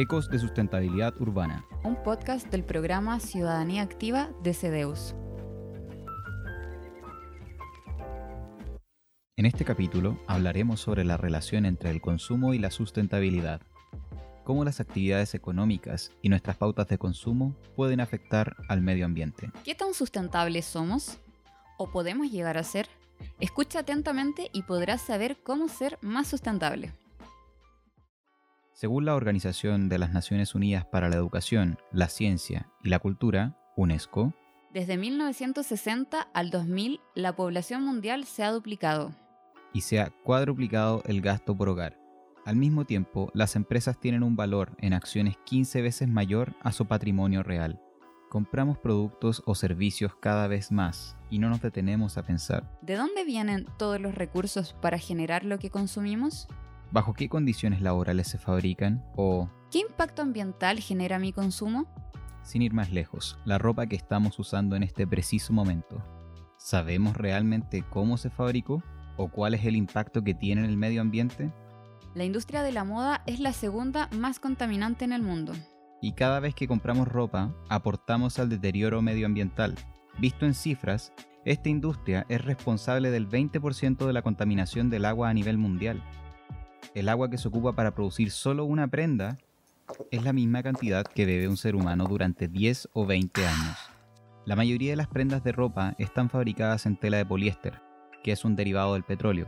Ecos de Sustentabilidad Urbana. Un podcast del programa Ciudadanía Activa de CEDEUS. En este capítulo hablaremos sobre la relación entre el consumo y la sustentabilidad, cómo las actividades económicas y nuestras pautas de consumo pueden afectar al medio ambiente. ¿Qué tan sustentables somos? ¿O podemos llegar a ser? Escucha atentamente y podrás saber cómo ser más sustentable. Según la Organización de las Naciones Unidas para la Educación, la Ciencia y la Cultura, UNESCO, desde 1960 al 2000 la población mundial se ha duplicado y se ha cuadruplicado el gasto por hogar. Al mismo tiempo, las empresas tienen un valor en acciones 15 veces mayor a su patrimonio real. Compramos productos o servicios cada vez más y no nos detenemos a pensar. ¿De dónde vienen todos los recursos para generar lo que consumimos? ¿Bajo qué condiciones laborales se fabrican? ¿O qué impacto ambiental genera mi consumo? Sin ir más lejos, la ropa que estamos usando en este preciso momento. ¿Sabemos realmente cómo se fabricó? o cuál es el impacto que tiene en el medio ambiente? La industria de la moda es la segunda más contaminante en el mundo. Y cada vez que compramos ropa, aportamos al deterioro medioambiental. Visto en cifras, esta industria es responsable del 20% de la contaminación del agua a nivel mundial. El agua que se ocupa para producir solo una prenda es la misma cantidad que bebe un ser humano durante 10 o 20 años. La mayoría de las prendas de ropa están fabricadas en tela de poliéster, que es un derivado del petróleo,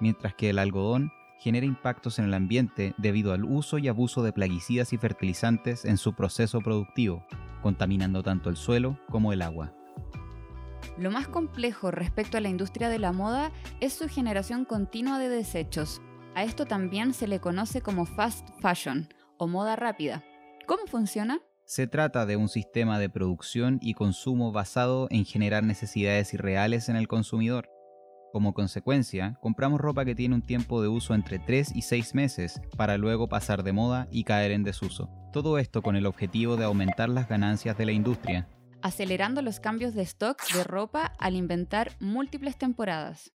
mientras que el algodón genera impactos en el ambiente debido al uso y abuso de plaguicidas y fertilizantes en su proceso productivo, contaminando tanto el suelo como el agua. Lo más complejo respecto a la industria de la moda es su generación continua de desechos. A esto también se le conoce como fast fashion o moda rápida. ¿Cómo funciona? Se trata de un sistema de producción y consumo basado en generar necesidades irreales en el consumidor como consecuencia, compramos ropa que tiene un tiempo de uso entre 3 y 6 meses para luego pasar de moda y caer en desuso. Todo esto con el objetivo de aumentar las ganancias de la industria. Acelerando los cambios de stocks de ropa al inventar múltiples temporadas.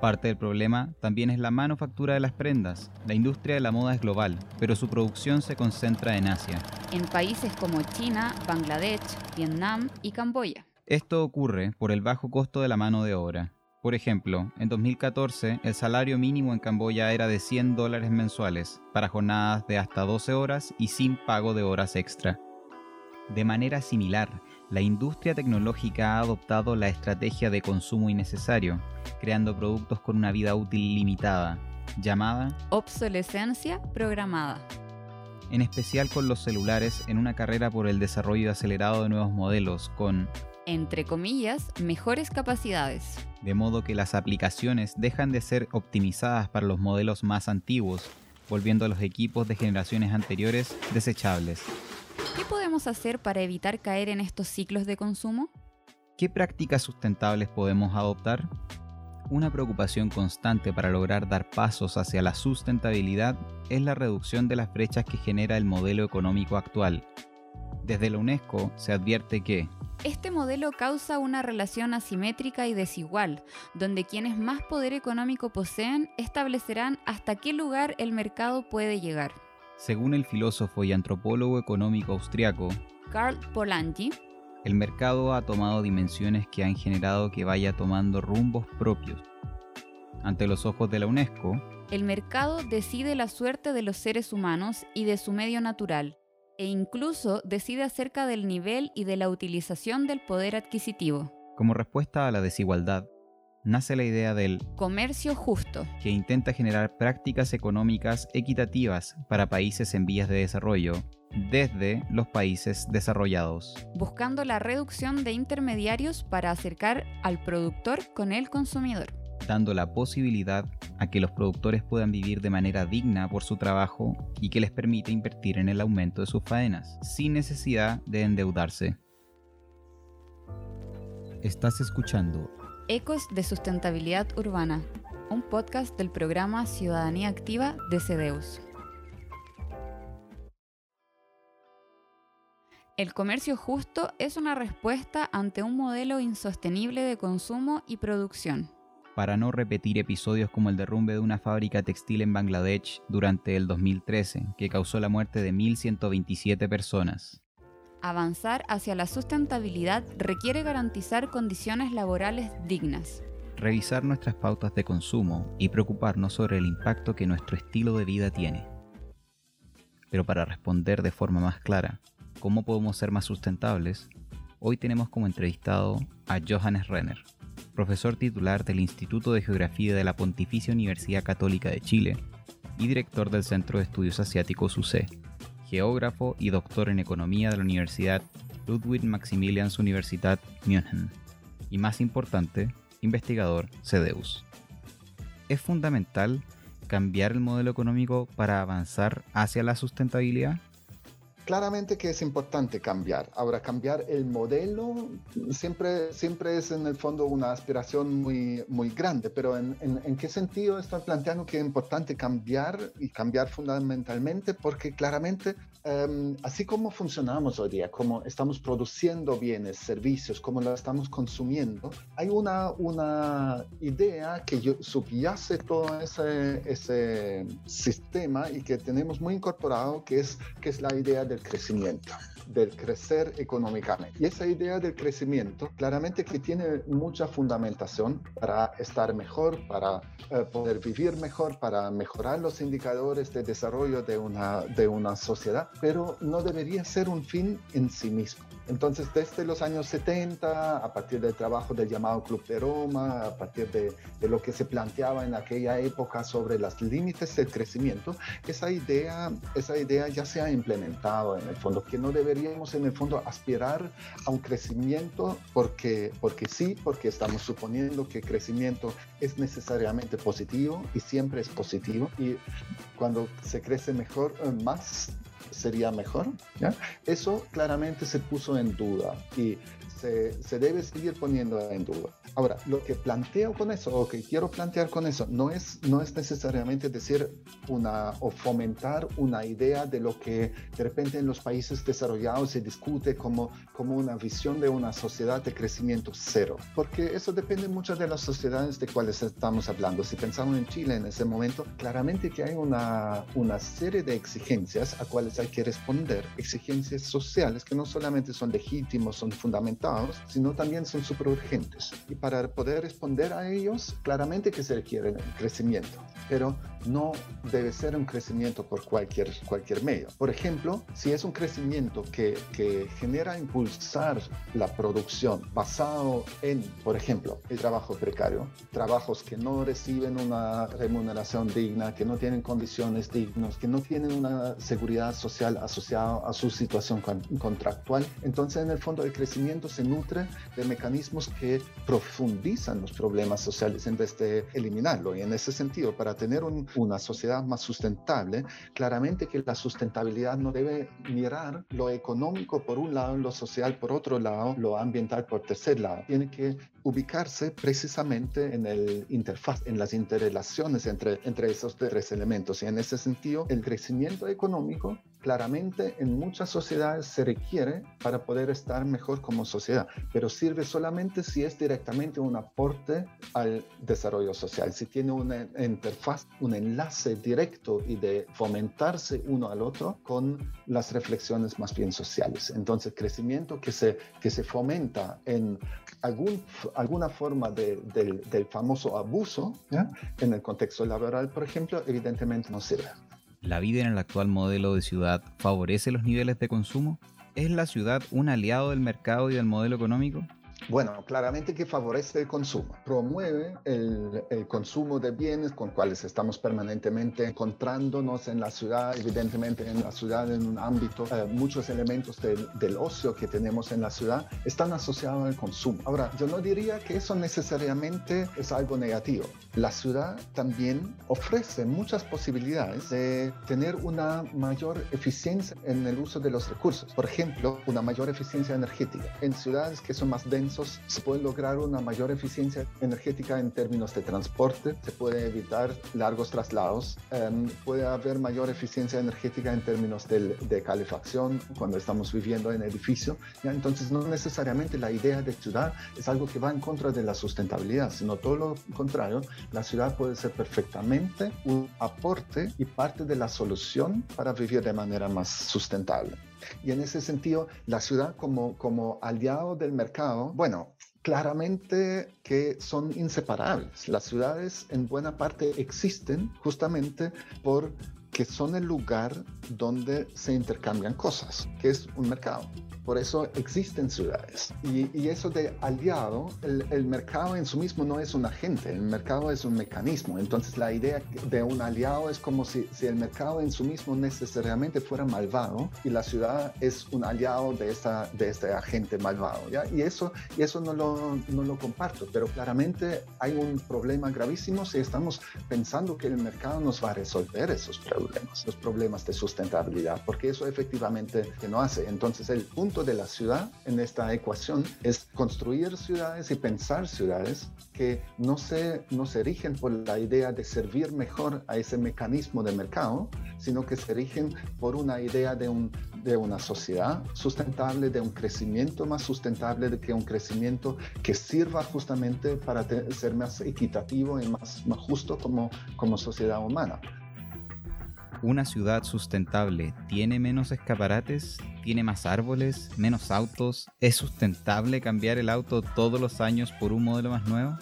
Parte del problema también es la manufactura de las prendas. La industria de la moda es global, pero su producción se concentra en Asia. En países como China, Bangladesh, Vietnam y Camboya. Esto ocurre por el bajo costo de la mano de obra. Por ejemplo, en 2014 el salario mínimo en Camboya era de 100 dólares mensuales para jornadas de hasta 12 horas y sin pago de horas extra. De manera similar, la industria tecnológica ha adoptado la estrategia de consumo innecesario, creando productos con una vida útil limitada, llamada obsolescencia programada. En especial con los celulares en una carrera por el desarrollo acelerado de nuevos modelos con, entre comillas, mejores capacidades. De modo que las aplicaciones dejan de ser optimizadas para los modelos más antiguos, volviendo a los equipos de generaciones anteriores desechables. ¿Qué podemos hacer para evitar caer en estos ciclos de consumo? ¿Qué prácticas sustentables podemos adoptar? Una preocupación constante para lograr dar pasos hacia la sustentabilidad es la reducción de las brechas que genera el modelo económico actual. Desde la UNESCO se advierte que este modelo causa una relación asimétrica y desigual, donde quienes más poder económico poseen establecerán hasta qué lugar el mercado puede llegar. Según el filósofo y antropólogo económico austriaco Karl Polanyi, el mercado ha tomado dimensiones que han generado que vaya tomando rumbos propios. Ante los ojos de la UNESCO, el mercado decide la suerte de los seres humanos y de su medio natural, e incluso decide acerca del nivel y de la utilización del poder adquisitivo. Como respuesta a la desigualdad, nace la idea del comercio justo, que intenta generar prácticas económicas equitativas para países en vías de desarrollo desde los países desarrollados, buscando la reducción de intermediarios para acercar al productor con el consumidor, dando la posibilidad a que los productores puedan vivir de manera digna por su trabajo y que les permite invertir en el aumento de sus faenas, sin necesidad de endeudarse. Estás escuchando Ecos de Sustentabilidad Urbana, un podcast del programa Ciudadanía Activa de CEDEUS. El comercio justo es una respuesta ante un modelo insostenible de consumo y producción. para no repetir episodios como el derrumbe de una fábrica textil en Bangladesh durante el 2013, que causó la muerte de 1.127 personas. Avanzar hacia la sustentabilidad requiere garantizar condiciones laborales dignas. Revisar nuestras pautas de consumo y preocuparnos sobre el impacto que nuestro estilo de vida tiene. Pero para responder de forma más clara, ¿cómo podemos ser más sustentables? Hoy tenemos como entrevistado a Johannes Renner, profesor titular del Instituto de Geografía de la Pontificia Universidad Católica de Chile y director del Centro de Estudios Asiáticos UC, geógrafo y doctor en Economía de la Universidad Ludwig Maximilians Universität München, y más importante, investigador CEDEUS. Es fundamental cambiar el modelo económico para avanzar hacia la sustentabilidad? Claramente que es importante cambiar. Ahora, cambiar el modelo siempre, siempre es en el fondo una aspiración muy, muy grande, pero ¿en, en, qué sentido estoy planteando que es importante cambiar y cambiar fundamentalmente? Porque claramente, em, así como funcionamos hoy día, como estamos produciendo bienes, servicios, como lo estamos consumiendo, hay una, una idea que yo, subyace todo ese, ese sistema y que tenemos muy incorporado, que es, que es la idea de crecimiento, del crecer económicamente. Y esa idea del crecimiento, claramente que tiene mucha fundamentación para estar mejor, para eh, poder vivir mejor, para mejorar los indicadores de desarrollo de una, de una sociedad, pero no debería ser un fin en sí mismo. Entonces, desde los años 70, a partir del trabajo del llamado Club de Roma, a partir de, lo que se planteaba en aquella época sobre los límites del crecimiento, esa idea, esa idea ya se ha implementado en el fondo, que no deberíamos en el fondo aspirar a un crecimiento porque, porque sí, porque estamos suponiendo que crecimiento es necesariamente positivo y siempre es positivo y cuando se crece mejor, eh, más sería mejor. ¿ya? Eso claramente se puso en duda y se, se, debe seguir poniendo en duda. Ahora, lo que planteo con eso, o que quiero plantear con eso, no es, no es necesariamente decir una o fomentar una idea de lo que de repente en los países desarrollados se discute como, como una visión de una sociedad de crecimiento cero, porque eso depende mucho de las sociedades de cuales estamos hablando. Si pensamos en Chile en ese momento, claramente que hay una, una serie de exigencias a cuales hay que responder, exigencias sociales que no solamente son legítimos, son fundamentales, sino también son súper urgentes. Y para poder responder a ellos, claramente que se requiere crecimiento, pero no debe ser un crecimiento por cualquier, cualquier medio. Por ejemplo, si es un crecimiento que, que genera impulsar la producción basado en, por ejemplo, el trabajo precario, trabajos que no reciben una remuneración digna, que no tienen condiciones dignas, que no tienen una seguridad social asociada a su situación contractual, entonces en el fondo el crecimiento se nutre de mecanismos que profundizan los problemas sociales en vez de eliminarlo. Y en ese sentido, para tener un, una sociedad más sustentable, claramente que la sustentabilidad no debe mirar lo económico por un lado, lo social por otro lado, lo ambiental por tercer lado. Tiene que ubicarse precisamente en el interfaz, en las interrelaciones entre, entre esos tres elementos. Y en ese sentido, el crecimiento económico claramente en muchas sociedades se requiere para poder estar mejor como sociedad, pero sirve solamente si es directamente un aporte al desarrollo social, si tiene una interfaz, un enlace directo y de fomentarse uno al otro con las reflexiones más bien sociales. Entonces, crecimiento que se, que se fomenta en algún, alguna forma de, del famoso abuso, en el contexto laboral, por ejemplo, evidentemente no sirve. ¿La vida en el actual modelo de ciudad favorece los niveles de consumo? ¿Es la ciudad un aliado del mercado y del modelo económico? Bueno, claramente que favorece el consumo, promueve el, el, consumo de bienes con cuales estamos permanentemente encontrándonos en la ciudad, evidentemente en la ciudad, en un ámbito, eh, muchos elementos del, del ocio que tenemos en la ciudad están asociados al consumo. Ahora, yo no diría que eso necesariamente es algo negativo. La ciudad también ofrece muchas posibilidades de tener una mayor eficiencia en el uso de los recursos. Por ejemplo, una mayor eficiencia energética. En ciudades que son más densas, se puede lograr una mayor eficiencia energética en términos de transporte, se puede evitar largos traslados, em, puede haber mayor eficiencia energética en términos de, calefacción cuando estamos viviendo en edificio. Entonces, no necesariamente la idea de ciudad es algo que va en contra de la sustentabilidad, sino todo lo contrario, la ciudad puede ser perfectamente un aporte y parte de la solución para vivir de manera más sustentable. Y en ese sentido, la ciudad como, como aliado del mercado, bueno, claramente que son inseparables. Las ciudades en buena parte existen justamente porque son el lugar donde se intercambian cosas, que es un mercado. Por eso existen ciudades. Y, eso de aliado, el, mercado en sí mismo no es un agente, el mercado es un mecanismo. Entonces la idea de un aliado es como si, si el mercado en sí mismo necesariamente fuera malvado y la ciudad es un aliado de, esta, de este agente malvado. ¿ya? Y eso, y eso no, lo, no lo comparto, pero claramente hay un problema gravísimo si estamos pensando que el mercado nos va a resolver esos problemas, los problemas de sustentabilidad, porque eso efectivamente que no hace. Entonces el punto de la ciudad en esta ecuación es construir ciudades y pensar ciudades que no se, no se rigen por la idea de servir mejor a ese mecanismo de mercado, sino que se rigen por una idea de, un, de una sociedad sustentable, de un crecimiento más sustentable, de que un crecimiento que sirva justamente para ser más equitativo y más, más justo como, como sociedad humana una ciudad sustentable tiene menos escaparates, tiene más árboles, menos autos. ¿Es sustentable cambiar el auto todos los años por un modelo más nuevo?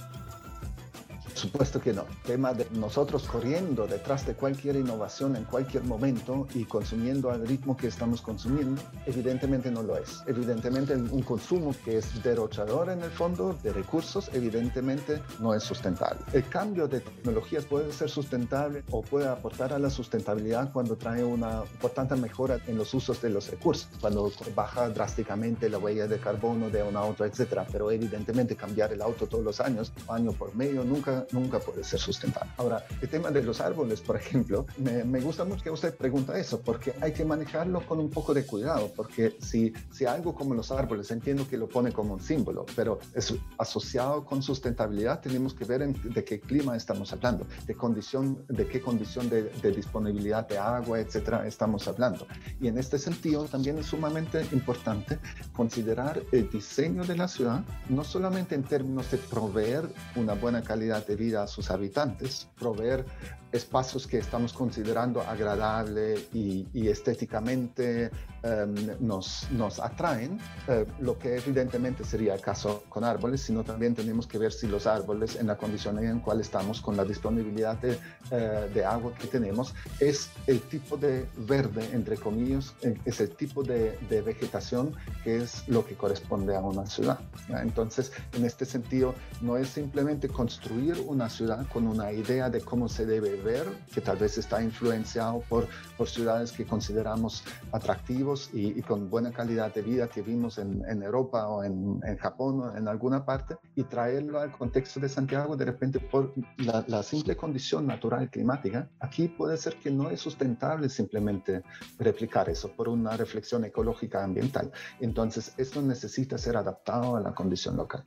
Supuesto que no. Tema de nosotros corriendo detrás de cualquier innovación en cualquier momento y consumiendo al ritmo que estamos consumiendo, evidentemente no lo es. Evidentemente un consumo que es derrochador en el fondo de recursos, evidentemente no es sustentable. El cambio de tecnologías puede ser sustentable o puede aportar a la sustentabilidad cuando trae una importante mejora en los usos de los recursos, cuando baja drásticamente la huella de carbono de un auto, etcétera. Pero evidentemente cambiar el auto todos los años, año por medio, nunca nunca puede ser sustentable. Ahora, el tema de los árboles, por ejemplo, me, me, gusta mucho que usted pregunta eso, porque hay que manejarlo con un poco de cuidado, porque si, si algo como los árboles, entiendo que lo pone como un símbolo, pero es asociado con sustentabilidad, tenemos que ver en, de qué clima estamos hablando, de, condición, de qué condición de, de disponibilidad de agua, etcétera, estamos hablando. Y en este sentido, también es sumamente importante considerar el diseño de la ciudad, no solamente en términos de proveer una buena calidad de vida a sus habitantes, proveer espacios que estamos considerando agradable y, y estéticamente um, nos, nos atraen, uh, lo que evidentemente sería el caso con árboles, sino también tenemos que ver si los árboles en la condición en cual estamos con la disponibilidad de, uh, de agua que tenemos es el tipo de verde, entre comillas, es el tipo de, de vegetación que es lo que corresponde a una ciudad. Entonces, en este sentido, no es simplemente construir una ciudad con una idea de cómo se debe ver, que tal vez está influenciado por, por ciudades que consideramos atractivos y, y, con buena calidad de vida que vimos en, en Europa o en, en, Japón o en alguna parte, y traerlo al contexto de Santiago de repente por la, la simple condición natural climática. Aquí puede ser que no es sustentable simplemente replicar eso por una reflexión ecológica ambiental. Entonces, esto necesita ser adaptado a la condición local.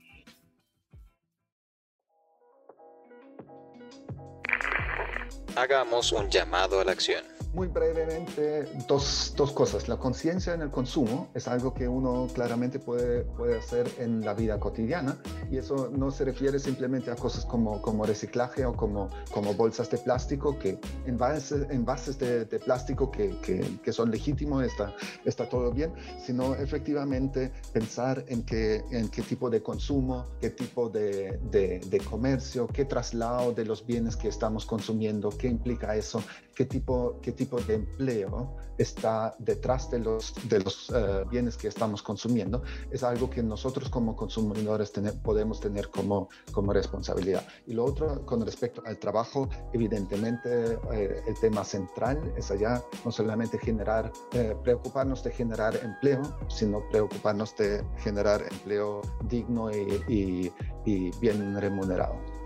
Hagamos un llamado a la acción. Muy brevemente, dos, dos cosas. La conciencia en el consumo es algo que uno claramente puede, puede hacer en la vida cotidiana y eso no se refiere simplemente a cosas como, como reciclaje o como, como bolsas de plástico, que envases, envases de, de plástico que, que, que, son legítimos, está, está todo bien, sino efectivamente pensar en qué, en qué tipo de consumo, qué tipo de, de, de comercio, qué traslado de los bienes que estamos consumiendo, qué implica eso, qué tipo, qué tipo de empleo está detrás de los, de los uh, bienes que estamos consumiendo, es algo que nosotros como consumidores tener, podemos tener como, como responsabilidad. Y lo otro, con respecto al trabajo, evidentemente eh, el tema central es allá no solamente generar, eh, preocuparnos de generar empleo, sino preocuparnos de generar empleo digno y, y, y bien remunerado.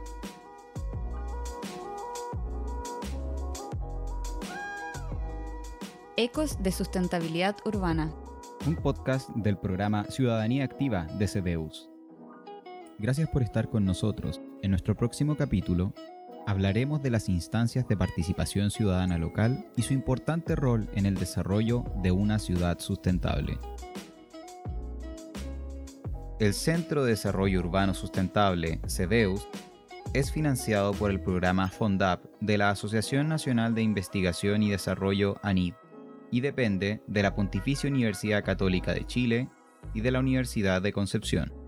Ecos de Sustentabilidad Urbana. Un podcast del programa Ciudadanía Activa de CBUS. Gracias por estar con nosotros. En nuestro próximo capítulo hablaremos de las instancias de participación ciudadana local y su importante rol en el desarrollo de una ciudad sustentable. El Centro de Desarrollo Urbano Sustentable, CEDEUS, es financiado por el programa FONDAP de la Asociación Nacional de Investigación y Desarrollo ANID y depende de la Pontificia Universidad Católica de Chile y de la Universidad de Concepción.